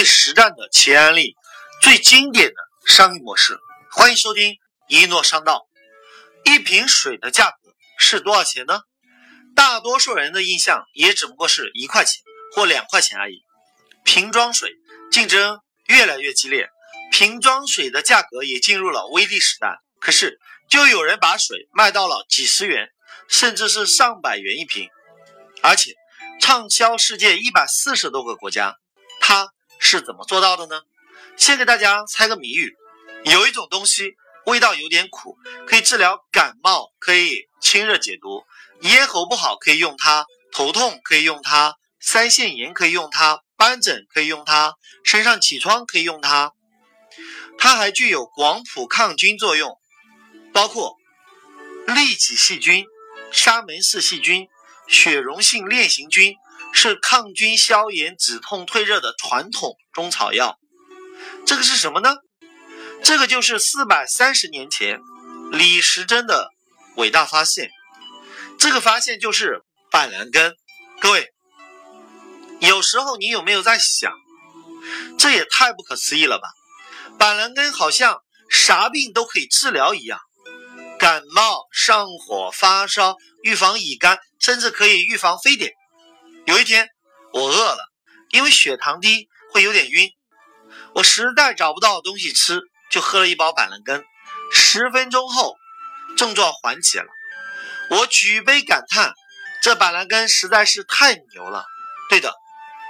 最实战的企业案例，最经典的商业模式。欢迎收听一诺商道。一瓶水的价格是多少钱呢？大多数人的印象也只不过是一块钱或两块钱而已。瓶装水竞争越来越激烈，瓶装水的价格也进入了微利时代。可是，就有人把水卖到了几十元，甚至是上百元一瓶，而且畅销世界一百四十多个国家。是怎么做到的呢？先给大家猜个谜语：有一种东西味道有点苦，可以治疗感冒，可以清热解毒；咽喉不好可以用它，头痛可以用它，腮腺炎可以用它，斑疹可以用它，身上起疮可以用它。它还具有广谱抗菌作用，包括痢疾细菌、沙门氏细菌、血溶性链形菌。是抗菌、消炎、止痛、退热的传统中草药。这个是什么呢？这个就是四百三十年前李时珍的伟大发现。这个发现就是板蓝根。各位，有时候你有没有在想，这也太不可思议了吧？板蓝根好像啥病都可以治疗一样，感冒、上火、发烧，预防乙肝，甚至可以预防非典。有一天，我饿了，因为血糖低会有点晕，我实在找不到东西吃，就喝了一包板蓝根。十分钟后，症状缓解了，我举杯感叹：这板蓝根实在是太牛了！对的，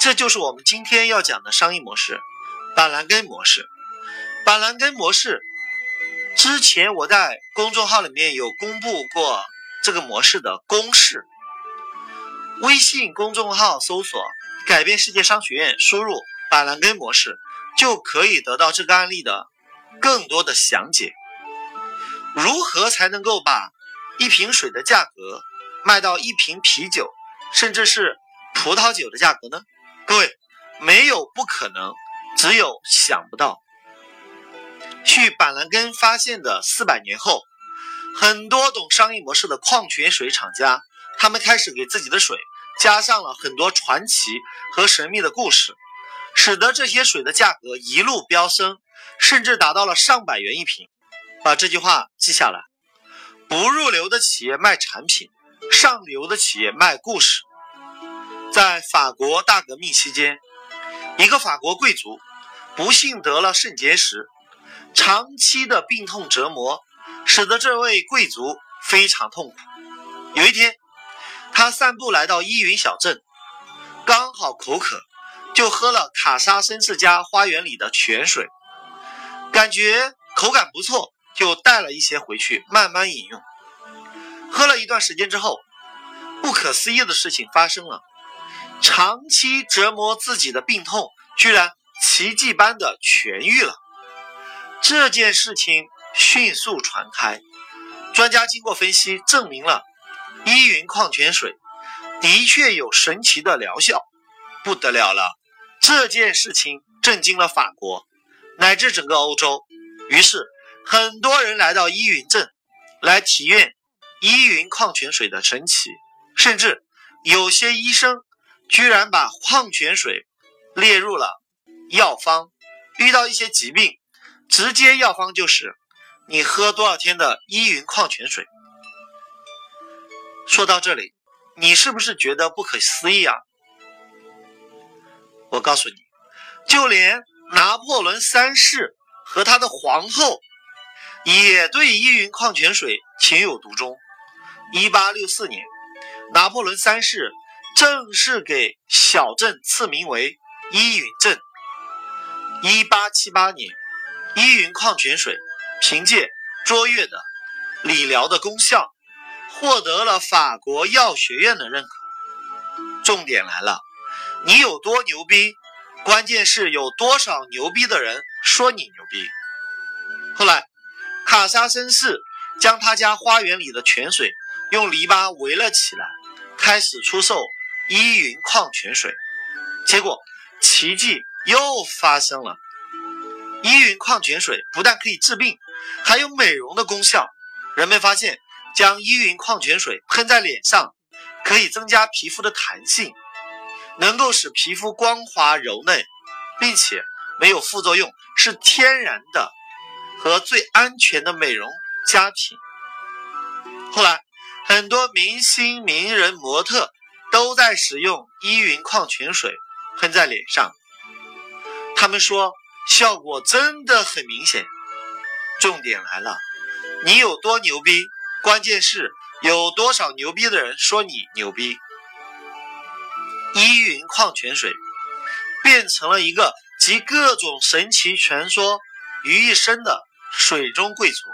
这就是我们今天要讲的商业模式——板蓝根模式。板蓝根模式之前我在公众号里面有公布过这个模式的公式。微信公众号搜索“改变世界商学院”，输入“板蓝根模式”，就可以得到这个案例的更多的详解。如何才能够把一瓶水的价格卖到一瓶啤酒，甚至是葡萄酒的价格呢？各位，没有不可能，只有想不到。去板蓝根发现的四百年后，很多懂商业模式的矿泉水厂家，他们开始给自己的水。加上了很多传奇和神秘的故事，使得这些水的价格一路飙升，甚至达到了上百元一瓶。把这句话记下来：不入流的企业卖产品，上流的企业卖故事。在法国大革命期间，一个法国贵族不幸得了肾结石，长期的病痛折磨使得这位贵族非常痛苦。有一天，他散步来到依云小镇，刚好口渴，就喝了卡莎绅士家花园里的泉水，感觉口感不错，就带了一些回去慢慢饮用。喝了一段时间之后，不可思议的事情发生了：长期折磨自己的病痛居然奇迹般的痊愈了。这件事情迅速传开，专家经过分析证明了。依云矿泉水的确有神奇的疗效，不得了了！这件事情震惊了法国，乃至整个欧洲。于是，很多人来到依云镇来体验依云矿泉水的神奇，甚至有些医生居然把矿泉水列入了药方。遇到一些疾病，直接药方就是你喝多少天的依云矿泉水。说到这里，你是不是觉得不可思议啊？我告诉你，就连拿破仑三世和他的皇后也对依云矿泉水情有独钟。一八六四年，拿破仑三世正式给小镇赐名为依云镇。一八七八年，依云矿泉水凭借卓越的理疗的功效。获得了法国药学院的认可。重点来了，你有多牛逼？关键是有多少牛逼的人说你牛逼。后来，卡莎绅士将他家花园里的泉水用篱笆围了起来，开始出售依云矿泉水。结果，奇迹又发生了。依云矿泉水不但可以治病，还有美容的功效。人们发现。将依云矿泉水喷在脸上，可以增加皮肤的弹性，能够使皮肤光滑柔嫩。并且没有副作用，是天然的和最安全的美容佳品。后来，很多明星、名人、模特都在使用依云矿泉水喷在脸上，他们说效果真的很明显。重点来了，你有多牛逼？关键是有多少牛逼的人说你牛逼。依云矿泉水变成了一个集各种神奇传说于一身的水中贵族，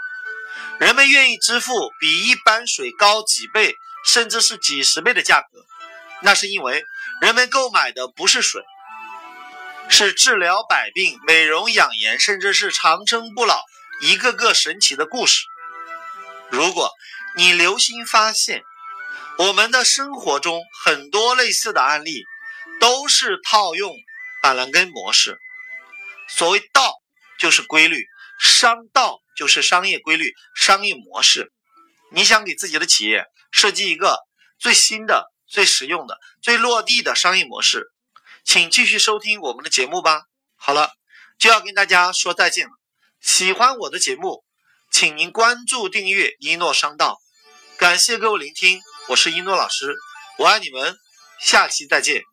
人们愿意支付比一般水高几倍，甚至是几十倍的价格。那是因为人们购买的不是水，是治疗百病、美容养颜，甚至是长生不老。一个个神奇的故事。如果你留心发现，我们的生活中很多类似的案例，都是套用板蓝根模式。所谓道，就是规律；商道就是商业规律、商业模式。你想给自己的企业设计一个最新的、最实用的、最落地的商业模式，请继续收听我们的节目吧。好了，就要跟大家说再见了。喜欢我的节目，请您关注订阅一诺商道。感谢各位聆听，我是一诺老师，我爱你们，下期再见。